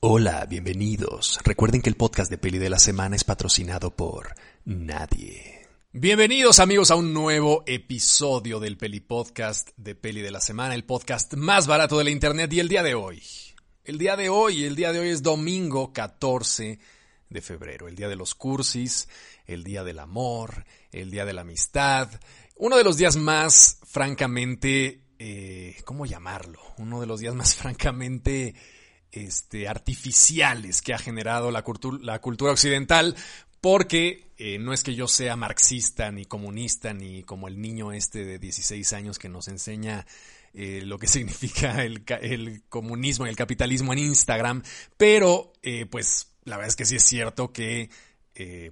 Hola, bienvenidos. Recuerden que el podcast de Peli de la Semana es patrocinado por nadie. Bienvenidos amigos a un nuevo episodio del Peli Podcast de Peli de la Semana, el podcast más barato de la internet y el día de hoy. El día de hoy, el día de hoy es domingo 14 de febrero, el día de los cursis, el día del amor, el día de la amistad, uno de los días más francamente, eh, ¿cómo llamarlo? Uno de los días más francamente este, artificiales que ha generado la, cultura occidental, porque eh, no es que yo sea marxista ni comunista ni como el niño este de 16 años que nos enseña eh, lo que significa el, el, comunismo y el capitalismo en Instagram, pero eh, pues la verdad es que sí es cierto que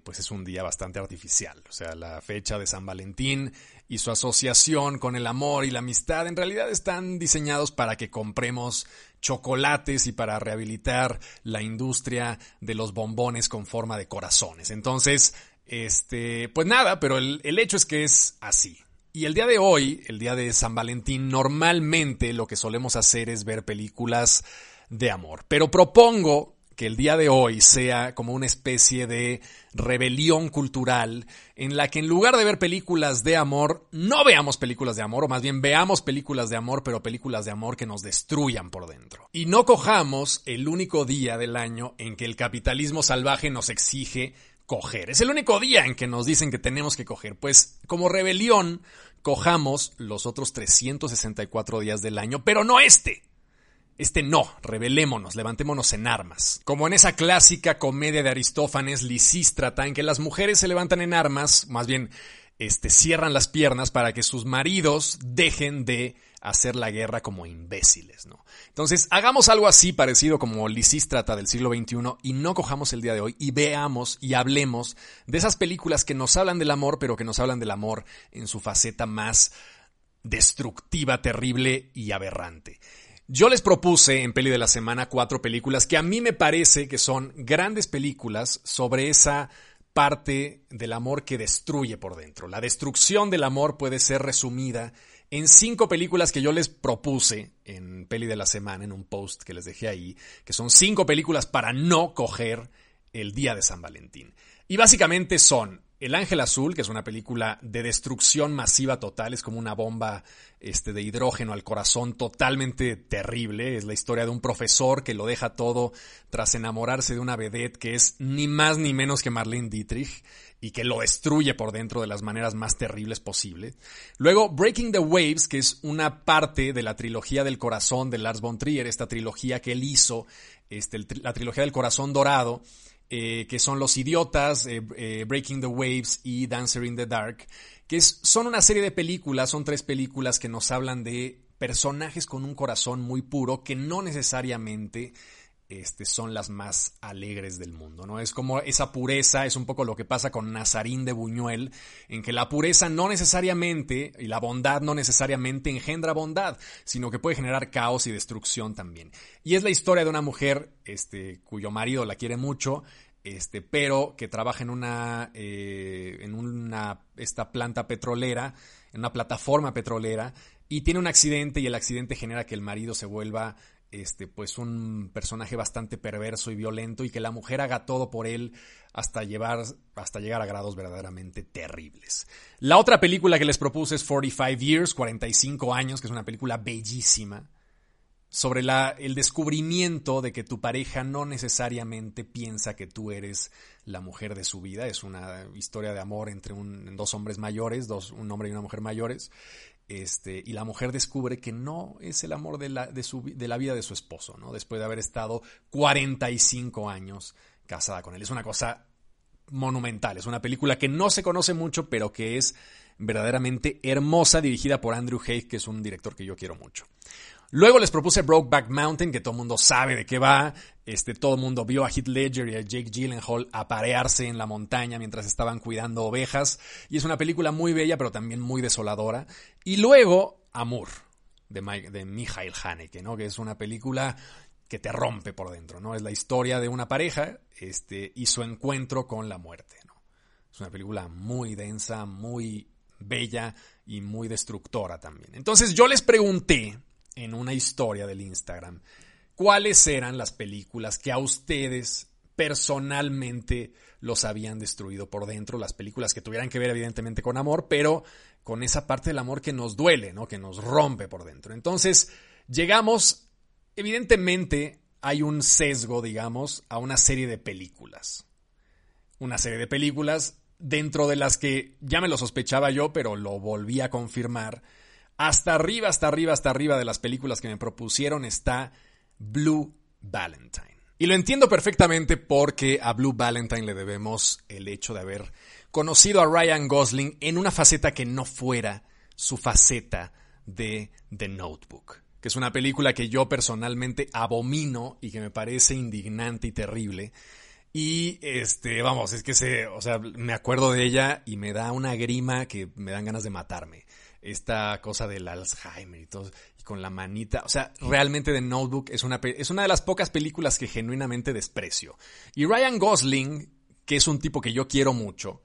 pues es un día bastante artificial. O sea, la fecha de San Valentín y su asociación con el amor y la amistad en realidad están diseñados para que compremos chocolates y para rehabilitar la industria de los bombones con forma de corazones. Entonces, este, pues nada, pero el, el hecho es que es así. Y el día de hoy, el día de San Valentín, normalmente lo que solemos hacer es ver películas de amor. Pero propongo que el día de hoy sea como una especie de rebelión cultural en la que en lugar de ver películas de amor, no veamos películas de amor, o más bien veamos películas de amor, pero películas de amor que nos destruyan por dentro. Y no cojamos el único día del año en que el capitalismo salvaje nos exige coger. Es el único día en que nos dicen que tenemos que coger. Pues como rebelión, cojamos los otros 364 días del año, pero no este. Este no, rebelémonos, levantémonos en armas. Como en esa clásica comedia de Aristófanes, Lisístrata, en que las mujeres se levantan en armas, más bien, este, cierran las piernas para que sus maridos dejen de hacer la guerra como imbéciles, ¿no? Entonces, hagamos algo así parecido como Lisístrata del siglo XXI y no cojamos el día de hoy y veamos y hablemos de esas películas que nos hablan del amor, pero que nos hablan del amor en su faceta más destructiva, terrible y aberrante. Yo les propuse en Peli de la Semana cuatro películas que a mí me parece que son grandes películas sobre esa parte del amor que destruye por dentro. La destrucción del amor puede ser resumida en cinco películas que yo les propuse en Peli de la Semana, en un post que les dejé ahí, que son cinco películas para no coger el día de San Valentín. Y básicamente son el Ángel Azul, que es una película de destrucción masiva total, es como una bomba este, de hidrógeno al corazón totalmente terrible. Es la historia de un profesor que lo deja todo tras enamorarse de una vedette que es ni más ni menos que Marlene Dietrich y que lo destruye por dentro de las maneras más terribles posibles. Luego, Breaking the Waves, que es una parte de la trilogía del corazón de Lars von Trier, esta trilogía que él hizo, este, la trilogía del corazón dorado, eh, que son Los Idiotas, eh, eh, Breaking the Waves y Dancer in the Dark, que son una serie de películas, son tres películas que nos hablan de personajes con un corazón muy puro que no necesariamente este, son las más alegres del mundo, ¿no? Es como esa pureza, es un poco lo que pasa con Nazarín de Buñuel, en que la pureza no necesariamente, y la bondad no necesariamente engendra bondad, sino que puede generar caos y destrucción también. Y es la historia de una mujer, este, cuyo marido la quiere mucho, este, pero que trabaja en una, eh, en una, esta planta petrolera, en una plataforma petrolera, y tiene un accidente y el accidente genera que el marido se vuelva este, pues un personaje bastante perverso y violento y que la mujer haga todo por él hasta, llevar, hasta llegar a grados verdaderamente terribles. La otra película que les propuse es 45 Years, 45 años, que es una película bellísima, sobre la, el descubrimiento de que tu pareja no necesariamente piensa que tú eres la mujer de su vida. Es una historia de amor entre dos hombres mayores, dos, un hombre y una mujer mayores, este, y la mujer descubre que no es el amor de la, de, su, de la vida de su esposo, ¿no? Después de haber estado 45 años casada con él. Es una cosa monumental, es una película que no se conoce mucho, pero que es verdaderamente hermosa, dirigida por Andrew Haig, que es un director que yo quiero mucho. Luego les propuse Brokeback Mountain, que todo el mundo sabe de qué va. Este, todo mundo vio a Heath Ledger y a Jake Gyllenhaal aparearse en la montaña mientras estaban cuidando ovejas. Y es una película muy bella, pero también muy desoladora. Y luego, Amour, de, Mike, de Michael Haneke, ¿no? Que es una película que te rompe por dentro, ¿no? Es la historia de una pareja este, y su encuentro con la muerte. Es una película muy densa, muy bella y muy destructora también. Entonces yo les pregunté en una historia del Instagram cuáles eran las películas que a ustedes personalmente los habían destruido por dentro, las películas que tuvieran que ver evidentemente con amor, pero con esa parte del amor que nos duele, ¿no? Que nos rompe por dentro. Entonces, llegamos, evidentemente hay un sesgo, digamos, a una serie de películas. Una serie de películas dentro de las que ya me lo sospechaba yo, pero lo volví a confirmar. Hasta arriba, hasta arriba, hasta arriba de las películas que me propusieron está Blue Valentine. Y lo entiendo perfectamente porque a Blue Valentine le debemos el hecho de haber conocido a Ryan Gosling en una faceta que no fuera su faceta de The Notebook, que es una película que yo personalmente abomino y que me parece indignante y terrible. Y este, vamos, es que se, o sea, me acuerdo de ella y me da una grima que me dan ganas de matarme. Esta cosa del Alzheimer y todo, y con la manita. O sea, realmente The Notebook es una, es una de las pocas películas que genuinamente desprecio. Y Ryan Gosling, que es un tipo que yo quiero mucho,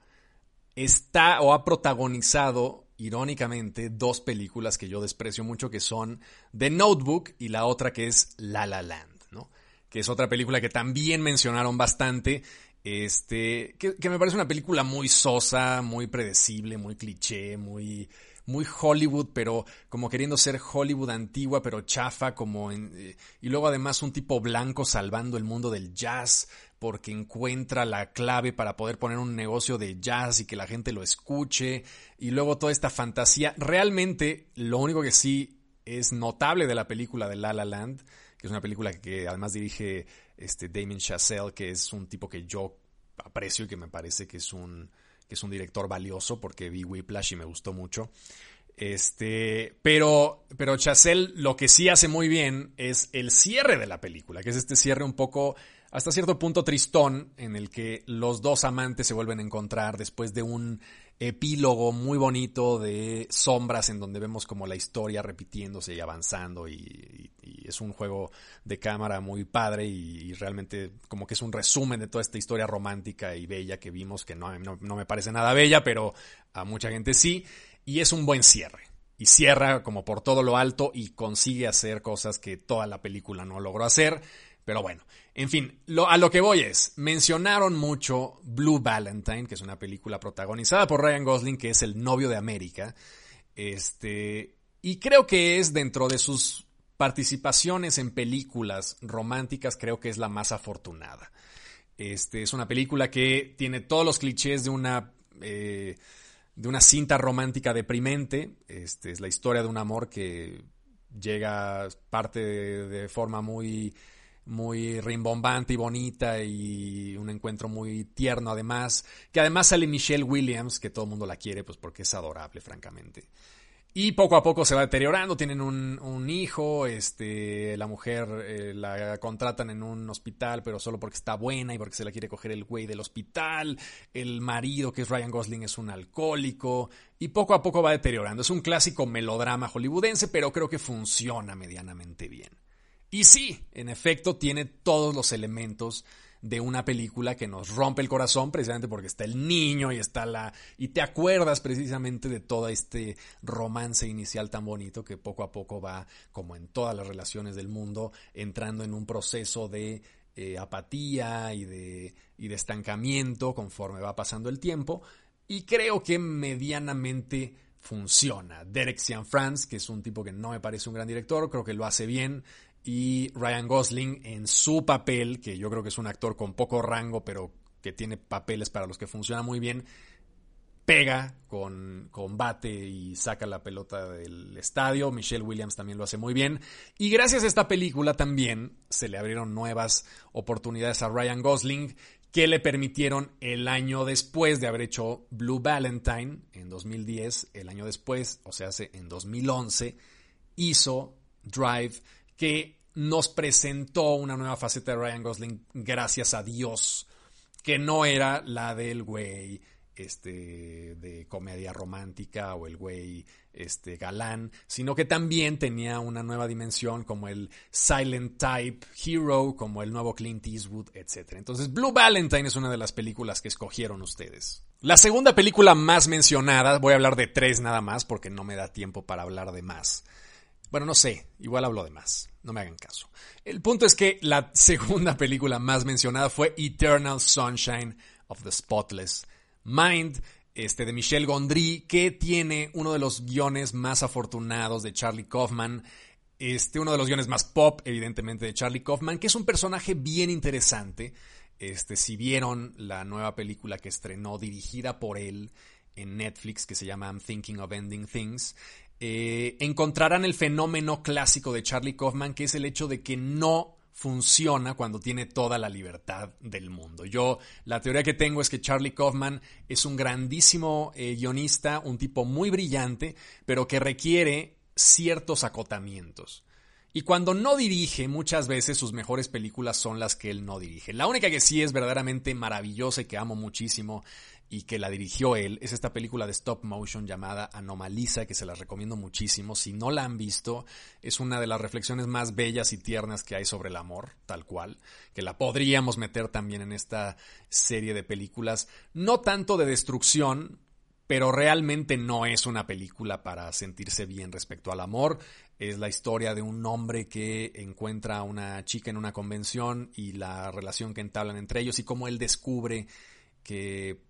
está o ha protagonizado, irónicamente, dos películas que yo desprecio mucho, que son The Notebook y la otra que es La La Land, ¿no? Que es otra película que también mencionaron bastante. Este, que, que me parece una película muy sosa, muy predecible, muy cliché, muy, muy Hollywood, pero como queriendo ser Hollywood antigua, pero chafa, como en, eh, y luego además un tipo blanco salvando el mundo del jazz porque encuentra la clave para poder poner un negocio de jazz y que la gente lo escuche, y luego toda esta fantasía. Realmente, lo único que sí es notable de la película de La La Land, que es una película que además dirige este Damien Chazelle, que es un tipo que yo aprecio y que me parece que es un que es un director valioso porque vi Whiplash y me gustó mucho. Este, pero, pero Chazelle lo que sí hace muy bien es el cierre de la película, que es este cierre un poco hasta cierto punto tristón en el que los dos amantes se vuelven a encontrar después de un epílogo muy bonito de sombras en donde vemos como la historia repitiéndose y avanzando y, es un juego de cámara muy padre y, realmente como que es un resumen de toda esta historia romántica y bella que vimos que no, no me parece nada bella pero a mucha gente sí. Y es un buen cierre. Y cierra como por todo lo alto y consigue hacer cosas que toda la película no logró hacer pero bueno, en fin, a lo que voy es, mencionaron mucho Blue Valentine, que es una película protagonizada por Ryan Gosling, que es el novio de América. Este, y creo que es dentro de sus participaciones en películas románticas, creo que es la más afortunada. Este, es una película que tiene todos los clichés de una, eh, de una cinta romántica deprimente. Este, es la historia de un amor que llega, parte de forma muy muy rimbombante y bonita y un encuentro muy tierno además, que además sale Michelle Williams, que todo el mundo la quiere pues porque es adorable, francamente. Y poco a poco se va deteriorando, tienen un, hijo, este, la mujer eh, la contratan en un hospital, pero solo porque está buena y porque se la quiere coger el güey del hospital, el marido, que es Ryan Gosling, es un alcohólico, y poco a poco va deteriorando. Es un clásico melodrama hollywoodense, pero creo que funciona medianamente bien. Y sí, en efecto, tiene todos los elementos de una película que nos rompe el corazón precisamente porque está el niño y está la y te acuerdas precisamente de todo este romance inicial tan bonito que poco a poco va como en todas las relaciones del mundo entrando en un proceso de eh, apatía y de, y de estancamiento conforme va pasando el tiempo y creo que medianamente funciona. Derek Cianfrance, que es un tipo que no me parece un gran director, creo que lo hace bien y Ryan Gosling en su papel, que yo creo que es un actor con poco rango, pero que tiene papeles para los que funciona muy bien, pega con combate y saca la pelota del estadio. Michelle Williams también lo hace muy bien. Y gracias a esta película también se le abrieron nuevas oportunidades a Ryan Gosling que le permitieron el año después de haber hecho Blue Valentine en 2010, el año después, o sea, en 2011, hizo Drive que nos presentó una nueva faceta de Ryan Gosling, gracias a Dios, que no era la del güey este, de comedia romántica o el güey este, galán, sino que también tenía una nueva dimensión como el silent type hero, como el nuevo Clint Eastwood, etc. Entonces, Blue Valentine es una de las películas que escogieron ustedes. La segunda película más mencionada, voy a hablar de tres nada más porque no me da tiempo para hablar de más Bueno, no sé, igual hablo de más, no me hagan caso. El punto es que la segunda película más mencionada fue Eternal Sunshine of the Spotless Mind, este, de Michel Gondry, que tiene uno de los guiones más afortunados de Charlie Kaufman, este, uno de los guiones más pop, evidentemente, de Charlie Kaufman, que es un personaje bien interesante. Este, si vieron la nueva película que estrenó dirigida por él en Netflix, que se llama I'm Thinking of Ending Things, eh, encontrarán el fenómeno clásico de Charlie Kaufman, que es el hecho de que no funciona cuando tiene toda la libertad del mundo. Yo, la teoría que tengo es que Charlie Kaufman es un grandísimo eh, guionista, un tipo muy brillante, pero que requiere ciertos acotamientos. Y cuando no dirige, muchas veces sus mejores películas son las que él no dirige. La única que sí es verdaderamente maravillosa y que amo muchísimo y que la dirigió él es esta película de stop motion llamada Anomalisa, que se las recomiendo muchísimo. Si no la han visto, es una de las reflexiones más bellas y tiernas que hay sobre el amor, tal cual, que la podríamos meter también en esta serie de películas, no tanto de destrucción, pero realmente no es una película para sentirse bien respecto al amor. Es la historia de un hombre que encuentra a una chica en una convención y la relación que entablan entre ellos y cómo él descubre que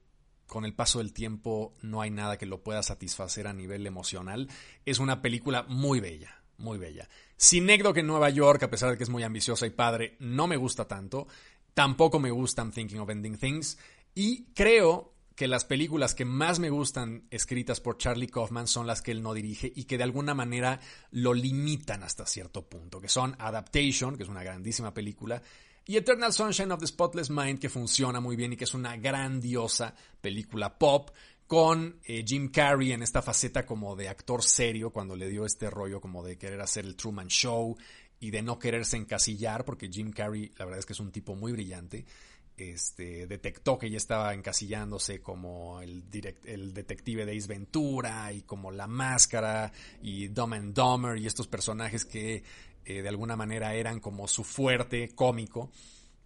con el paso del tiempo no hay nada que lo pueda satisfacer a nivel emocional. Es una película muy bella, muy bella. Sinécdoque en Nueva York, a pesar de que es muy ambiciosa y padre, no me gusta tanto. Tampoco me gustan Thinking of Ending Things. Y creo que las películas que más me gustan escritas por Charlie Kaufman son las que él no dirige y que de alguna manera lo limitan hasta cierto punto, que son Adaptation, que es una grandísima película, y Eternal Sunshine of the Spotless Mind, que funciona muy bien y que es una grandiosa película pop, con eh, Jim Carrey en esta faceta como de actor serio, cuando le dio este rollo como de querer hacer el Truman Show y de no quererse encasillar, porque Jim Carrey la verdad es que es un tipo muy brillante. Este, detectó que ya estaba encasillándose como el, el detective de Ace Ventura y como La Máscara y Dumb and y estos personajes que eh, de alguna manera eran como su fuerte cómico.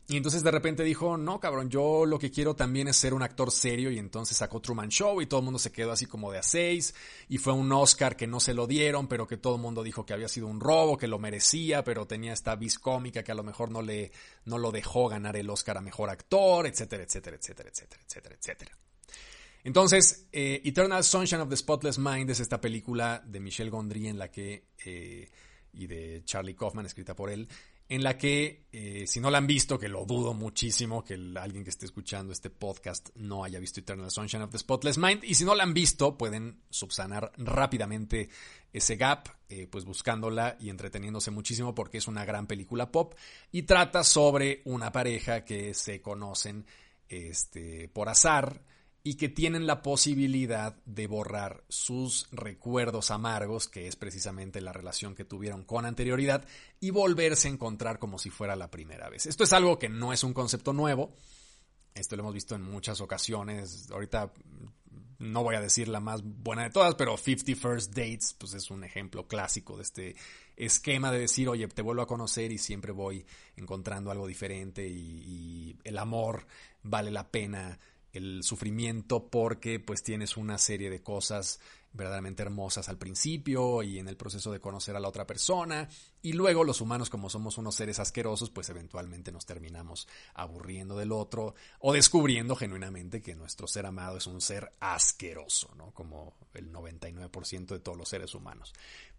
Y entonces de repente dijo, no, cabrón, yo lo que quiero también es ser un actor serio y entonces sacó Truman Show y todo el mundo se quedó así como de a seis y fue un Oscar que no se lo dieron, pero que todo el mundo dijo que había sido un robo, que lo merecía, pero tenía esta vis cómica que a lo mejor no, le, no lo dejó ganar el Oscar a Mejor Actor, etcétera, etcétera, etcétera, etcétera, etcétera, etcétera. Entonces, eh, Eternal Sunshine of the Spotless Mind es esta película de Michel Gondry en la que... Eh, y de Charlie Kaufman, escrita por él, en la que, eh, si no la han visto, que lo dudo muchísimo, que alguien que esté escuchando este podcast no haya visto Eternal Sunshine of the Spotless Mind, y si no la han visto, pueden subsanar rápidamente ese gap, eh, pues buscándola y entreteniéndose muchísimo porque es una gran película pop y trata sobre una pareja que se conocen este, por azar, y que tienen la posibilidad de borrar sus recuerdos amargos, que es precisamente la relación que tuvieron con anterioridad, y volverse a encontrar como si fuera la primera vez. Esto es algo que no es un concepto nuevo, esto lo hemos visto en muchas ocasiones, ahorita no voy a decir la más buena de todas, pero 50 First Dates, pues es un ejemplo clásico de este esquema de decir, oye, te vuelvo a conocer y siempre voy encontrando algo diferente y, y el amor vale la pena el sufrimiento porque pues tienes una serie de cosas verdaderamente hermosas al principio y en el proceso de conocer a la otra persona y luego los humanos como somos unos seres asquerosos pues eventualmente nos terminamos aburriendo del otro o descubriendo genuinamente que nuestro ser amado es un ser asqueroso, ¿no? Como el 99% de todos los seres humanos.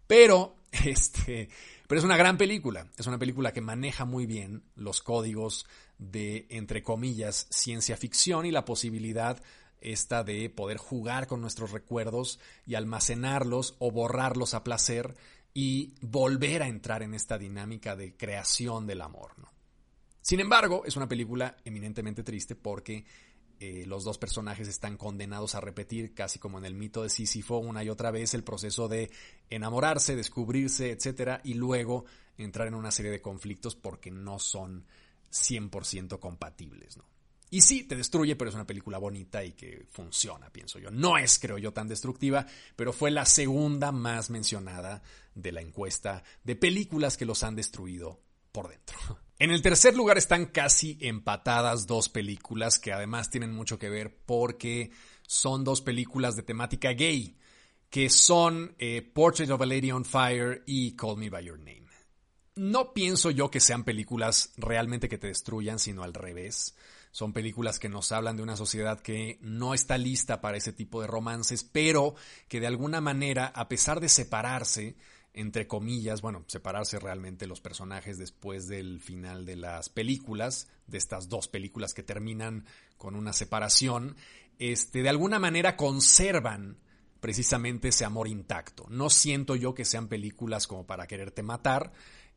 Pero, este, pero es una gran película. Es una película que maneja muy bien los códigos de, entre comillas, ciencia ficción y la posibilidad esta de poder jugar con nuestros recuerdos y almacenarlos o borrarlos a placer y volver a entrar en esta dinámica de creación del amor. ¿no? Sin embargo, es una película eminentemente triste porque eh, los dos personajes están condenados a repetir, casi como en el mito de Sísifo, una y otra vez el proceso de enamorarse, descubrirse, etcétera, y luego entrar en una serie de conflictos porque no son 100% compatibles, ¿no? Y sí, te destruye, pero es una película bonita y que funciona, pienso yo. No es, creo yo, tan destructiva, pero fue la segunda más mencionada de la encuesta de películas que los han destruido por dentro. En el tercer lugar están casi empatadas dos películas que además tienen mucho que ver porque son dos películas de temática gay, que son eh, Portrait of a Lady on Fire y Call Me By Your Name. No pienso yo que sean películas realmente que te destruyan, sino al revés. Son películas que nos hablan de una sociedad que no está lista para ese tipo de romances, pero que de alguna manera, a pesar de separarse, entre comillas, bueno, separarse realmente los personajes después del final de las películas, de estas dos películas que terminan con una separación, este, de alguna manera conservan precisamente ese amor intacto. No siento yo que sean películas como para quererte matar,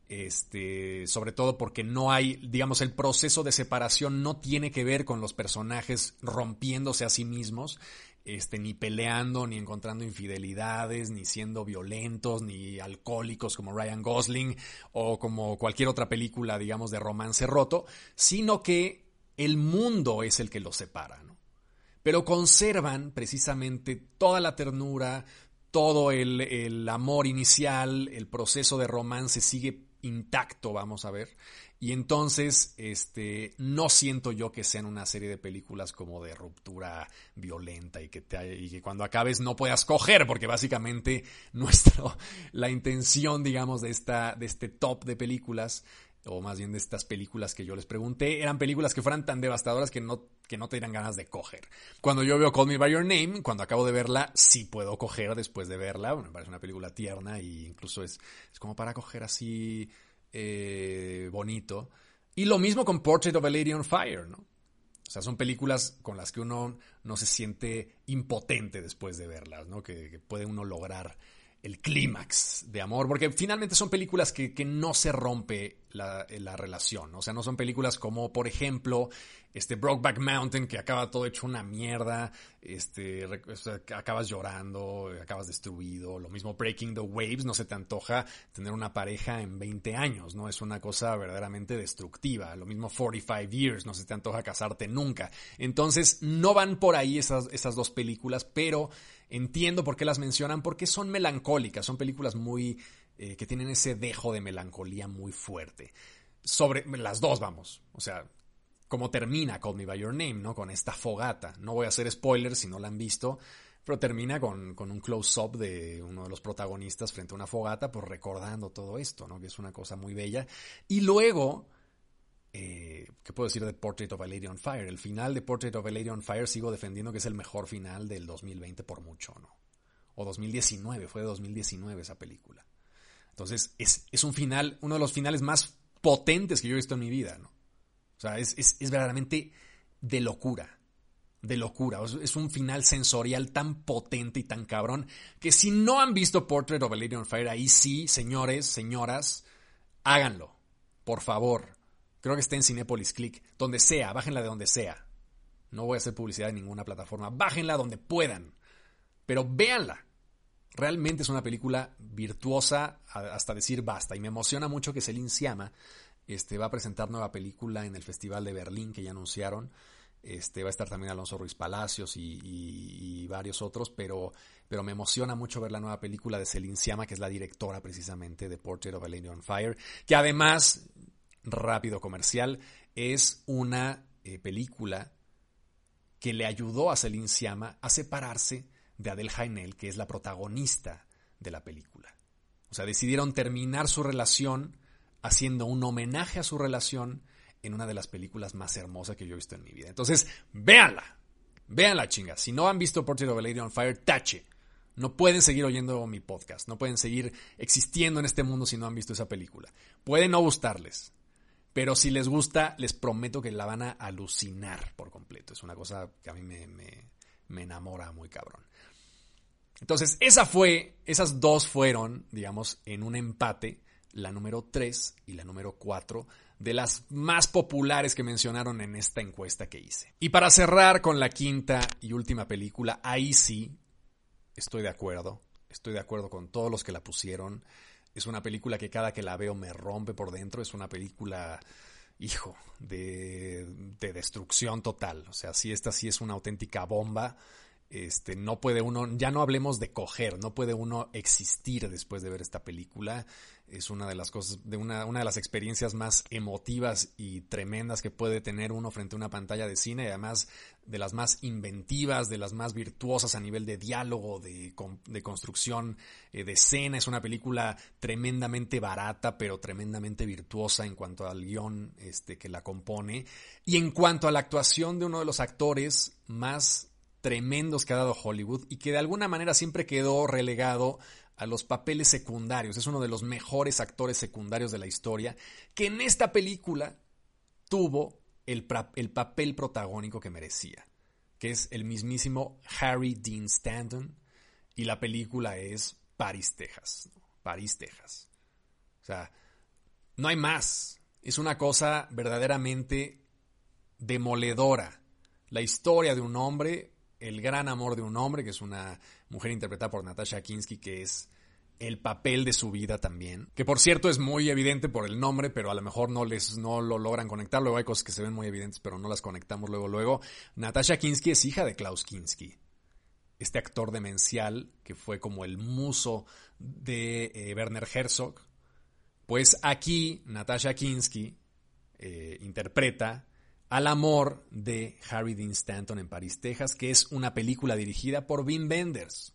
este, sobre todo porque no hay, digamos, el proceso de separación no tiene que ver con los personajes rompiéndose a sí mismos, este, ni peleando, ni encontrando infidelidades, ni siendo violentos, ni alcohólicos como Ryan Gosling o como cualquier otra película, digamos, de romance roto, sino que el mundo es el que los separa, ¿no? Pero conservan precisamente toda la ternura, todo el, el amor inicial, el proceso de romance sigue intacto, vamos a ver. Y entonces, este, no siento yo que sean una serie de películas como de ruptura violenta y que, te, y que cuando acabes no puedas coger, porque básicamente nuestro, la intención, digamos, de esta, de este top de películas o más bien de estas películas que yo les pregunté, eran películas que fueran tan devastadoras que no, que no te dieran ganas de coger. Cuando yo veo Call Me By Your Name, cuando acabo de verla, sí puedo coger después de verla. me parece una película tierna e incluso es, es como para coger así eh, bonito. Y lo mismo con Portrait of a Lady on Fire, ¿no? O sea, son películas con las que uno no se siente impotente después de verlas, ¿no? que puede uno lograr el clímax de amor, porque finalmente son películas que, que no se rompe la, la, relación, o sea, no son películas como, por ejemplo, este Brokeback Mountain, que acaba todo hecho una mierda, este, acabas llorando, acabas destruido, lo mismo Breaking the Waves, no se te antoja tener una pareja en 20 años, ¿no? Es una cosa verdaderamente destructiva, lo mismo 45 Years, no se te antoja casarte nunca. Entonces, no van por ahí esas, esas dos películas, pero entiendo por qué las mencionan, porque son melancólicas, son películas muy eh, que tienen ese dejo de melancolía muy fuerte. Sobre las dos, vamos. O sea, como termina Call Me By Your Name, ¿no? Con esta fogata. No voy a hacer spoilers si no la han visto, pero termina con, con un close-up de uno de los protagonistas frente a una fogata, pues recordando todo esto, ¿no? Que es una cosa muy bella. Y luego eh, ¿qué puedo decir de Portrait of a Lady on Fire? El final de Portrait of a Lady on Fire sigo defendiendo que es el mejor final del 2020 por mucho, ¿no? O 2019, fue de 2019 esa película. Entonces, es, un final, uno de los finales más potentes que yo he visto en mi vida, ¿no? O sea, es verdaderamente de locura, de locura. Es un final sensorial tan potente y tan cabrón que si no han visto Portrait of a Lady on Fire, ahí sí, señores, señoras, háganlo, por favor Creo que está en Cinepolis Click, donde sea, bájenla de donde sea. No voy a hacer publicidad en ninguna plataforma, bájenla donde puedan. Pero véanla. Realmente es una película virtuosa hasta decir basta. Y me emociona mucho que Celine Siama este, va a presentar nueva película en el Festival de Berlín que ya anunciaron. Este, va a estar también Alonso Ruiz Palacios y, varios otros, pero, pero me emociona mucho ver la nueva película de Celine Siama, que es la directora precisamente de Portrait of a Lady on Fire, que además rápido comercial, es una eh, película que le ayudó a Celine Siama a separarse de Adele Haenel, que es la protagonista de la película. O sea, decidieron terminar su relación haciendo un homenaje a su relación en una de las películas más hermosas que yo he visto en mi vida. Entonces, véanla. Véanla, chinga. Si no han visto Portrait of a Lady on Fire, tache. No pueden seguir oyendo mi podcast. No pueden seguir existiendo en este mundo si no han visto esa película. Puede no gustarles. Pero si les gusta, les prometo que la van a alucinar por completo. Es una cosa que a mí me, me, enamora muy cabrón. Entonces, esa fue, esas dos fueron, digamos, en un empate, la número 3 y la número 4 de las más populares que mencionaron en esta encuesta que hice. Y para cerrar con la quinta y última película, ahí sí estoy de acuerdo. Estoy de acuerdo con todos los que la pusieron. Es una película que cada que la veo me rompe por dentro. Es una película, hijo, de, de destrucción total. O sea, sí, esta sí es una auténtica bomba. Este, no puede uno, ya no hablemos de coger, no puede uno existir después de ver esta película. Es una de las cosas, de una, una de las experiencias más emotivas y tremendas que puede tener uno frente a una pantalla de cine y además de las más inventivas, de las más virtuosas a nivel de diálogo, de, de construcción eh, de escena. Es una película tremendamente barata, pero tremendamente virtuosa en cuanto al guion este, que la compone. Y en cuanto a la actuación de uno de los actores más tremendos que ha dado Hollywood y que de alguna manera siempre quedó relegado a los papeles secundarios. Es uno de los mejores actores secundarios de la historia, que en esta película tuvo el, el papel protagónico que merecía, que es el mismísimo Harry Dean Stanton, y la película es París, Texas. París, Texas. O sea, no hay más. Es una cosa verdaderamente demoledora. La historia de un hombre el gran amor de un hombre, que es una mujer interpretada por Natasha Kinsky, que es el papel de su vida también. Que por cierto es muy evidente por el nombre, pero a lo mejor no les no lo logran conectar. Luego hay cosas que se ven muy evidentes, pero no las conectamos luego luego. Natasha Kinsky es hija de Klaus Kinski. Este actor demencial que fue como el muso de eh, Werner Herzog. Pues aquí Natasha Kinsky eh, interpreta al amor de Harry Dean Stanton en París, Texas, que es una película dirigida por Wim Wenders.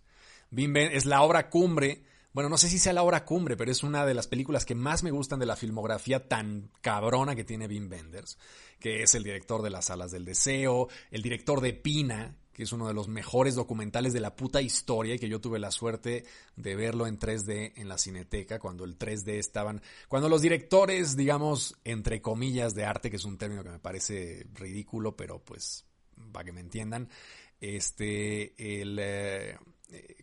Wim es la obra cumbre, bueno, no sé si sea la obra cumbre, pero es una de las películas que más me gustan de la filmografía tan cabrona que tiene Wim Wenders, que es el director de Las Alas del Deseo, el director de Pina, que es uno de los mejores documentales de la puta historia y que yo tuve la suerte de verlo en 3D en la Cineteca, cuando el 3D estaban, cuando los directores, digamos, entre comillas, de arte, que es un término que me parece ridículo, pero pues, para que me entiendan, este, el, eh,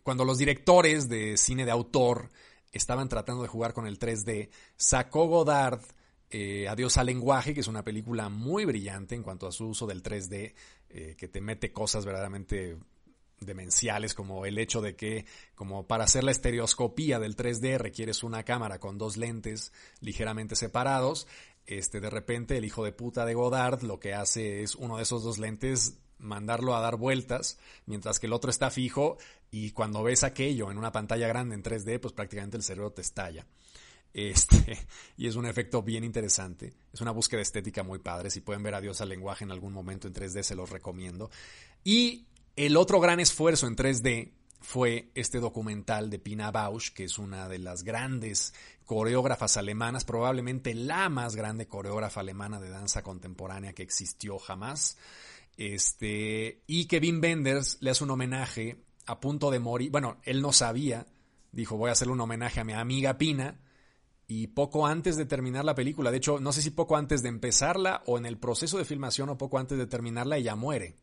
cuando los directores de cine de autor estaban tratando de jugar con el 3D, sacó Godard eh, Adiós al lenguaje, que es una película muy brillante en cuanto a su uso del 3D, eh, que te mete cosas verdaderamente demenciales como el hecho de que como para hacer la estereoscopía del 3D requieres una cámara con dos lentes ligeramente separados, este de repente el hijo de puta de Godard lo que hace es uno de esos dos lentes mandarlo a dar vueltas mientras que el otro está fijo y cuando ves aquello en una pantalla grande en 3D pues prácticamente el cerebro te estalla. Este, y es un efecto bien interesante. Es una búsqueda estética muy padre. Si pueden ver a Dios al lenguaje en algún momento en 3D, se los recomiendo. Y el otro gran esfuerzo en 3D fue este documental de Pina Bausch, que es una de las grandes coreógrafas alemanas, probablemente la más grande coreógrafa alemana de danza contemporánea que existió jamás. Este, y Kevin Benders le hace un homenaje a punto de morir. Bueno, él no sabía, dijo, voy a hacerle un homenaje a mi amiga Pina y poco antes de terminar la película, de hecho, no sé si poco antes de empezarla o en el proceso de filmación o poco antes de terminarla, ella muere.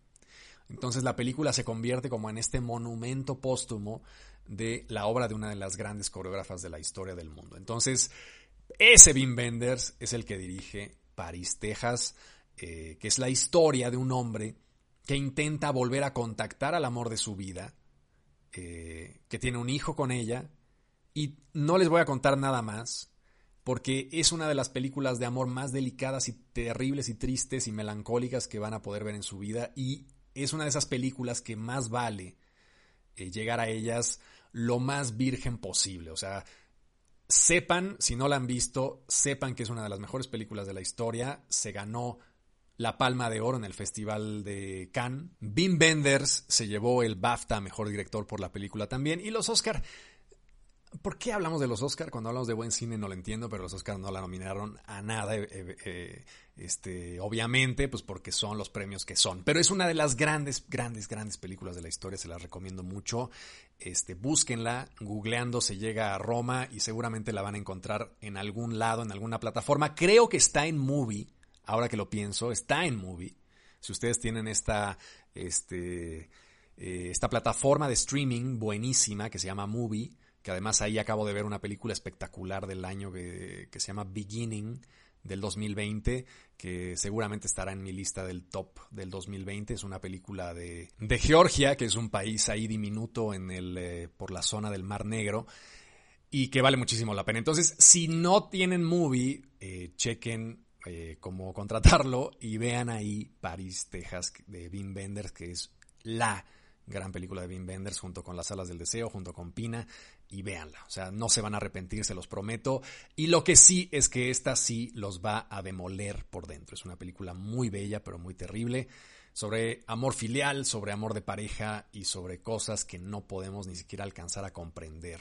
Entonces la película se convierte como en este monumento póstumo de la obra de una de las grandes coreógrafas de la historia del mundo. Entonces, ese Wim Wenders es el que dirige París, Texas, eh, que es la historia de un hombre que intenta volver a contactar al amor de su vida, eh, que tiene un hijo con ella, y no les voy a contar nada más, porque es una de las películas de amor más delicadas y terribles y tristes y melancólicas que van a poder ver en su vida y es una de esas películas que más vale eh, llegar a ellas lo más virgen posible. O sea, sepan, si no la han visto, sepan que es una de las mejores películas de la historia. Se ganó la Palma de Oro en el Festival de Cannes. Wim Wenders se llevó el BAFTA Mejor Director por la película también. Y los Oscar ¿Por qué hablamos de los Oscars? Cuando hablamos de buen cine no lo entiendo, pero los Oscars no la nominaron a nada, eh, eh, eh, este, obviamente, pues porque son los premios que son. Pero es una de las grandes, grandes, grandes películas de la historia, se las recomiendo mucho. Este, búsquenla, googleando se llega a Roma y seguramente la van a encontrar en algún lado, en alguna plataforma. Creo que está en Movie, ahora que lo pienso, está en Movie. Si ustedes tienen esta, este, esta plataforma de streaming buenísima que se llama Movie, que además ahí acabo de ver una película espectacular del año que, se llama Beginning del 2020, que seguramente estará en mi lista del top del 2020. Es una película de, de Georgia, que es un país ahí diminuto en el, eh, por la zona del Mar Negro y que vale muchísimo la pena. Entonces, si no tienen movie, eh, chequen eh, cómo contratarlo y vean ahí París, Texas, de Wim Wenders, que es la gran película de Wim Wenders junto con Las Alas del Deseo, junto con Pina, y véanla. O sea, no se van a arrepentir, se los prometo. Y lo que sí es que esta sí los va a demoler por dentro. Es una película muy bella, pero muy terrible, sobre amor filial, sobre amor de pareja y sobre cosas que no podemos ni siquiera alcanzar a comprender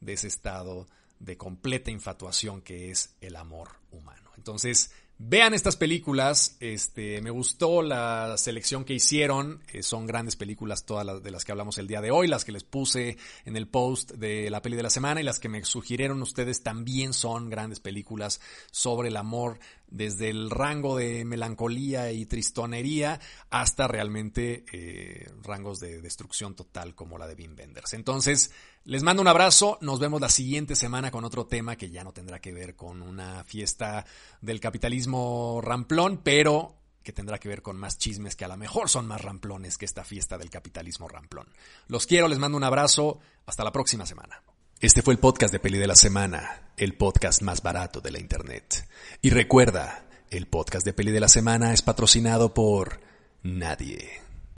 de ese estado de completa infatuación que es el amor humano. Entonces, Vean estas películas, este, me gustó la selección que hicieron, eh, son grandes películas todas las de las que hablamos el día de hoy, las que les puse en el post de la peli de la semana y las que me sugirieron ustedes también son grandes películas sobre el amor, desde el rango de melancolía y tristonería hasta realmente eh, rangos de destrucción total como la de Wim Wenders. Entonces, les mando un abrazo, nos vemos la siguiente semana con otro tema que ya no tendrá que ver con una fiesta del capitalismo ramplón, pero que tendrá que ver con más chismes que a lo mejor son más ramplones que esta fiesta del capitalismo ramplón. Los quiero, les mando un abrazo, hasta la próxima semana. Este fue el podcast de Peli de la Semana, el podcast más barato de la Internet. Y recuerda, el podcast de Peli de la Semana es patrocinado por nadie.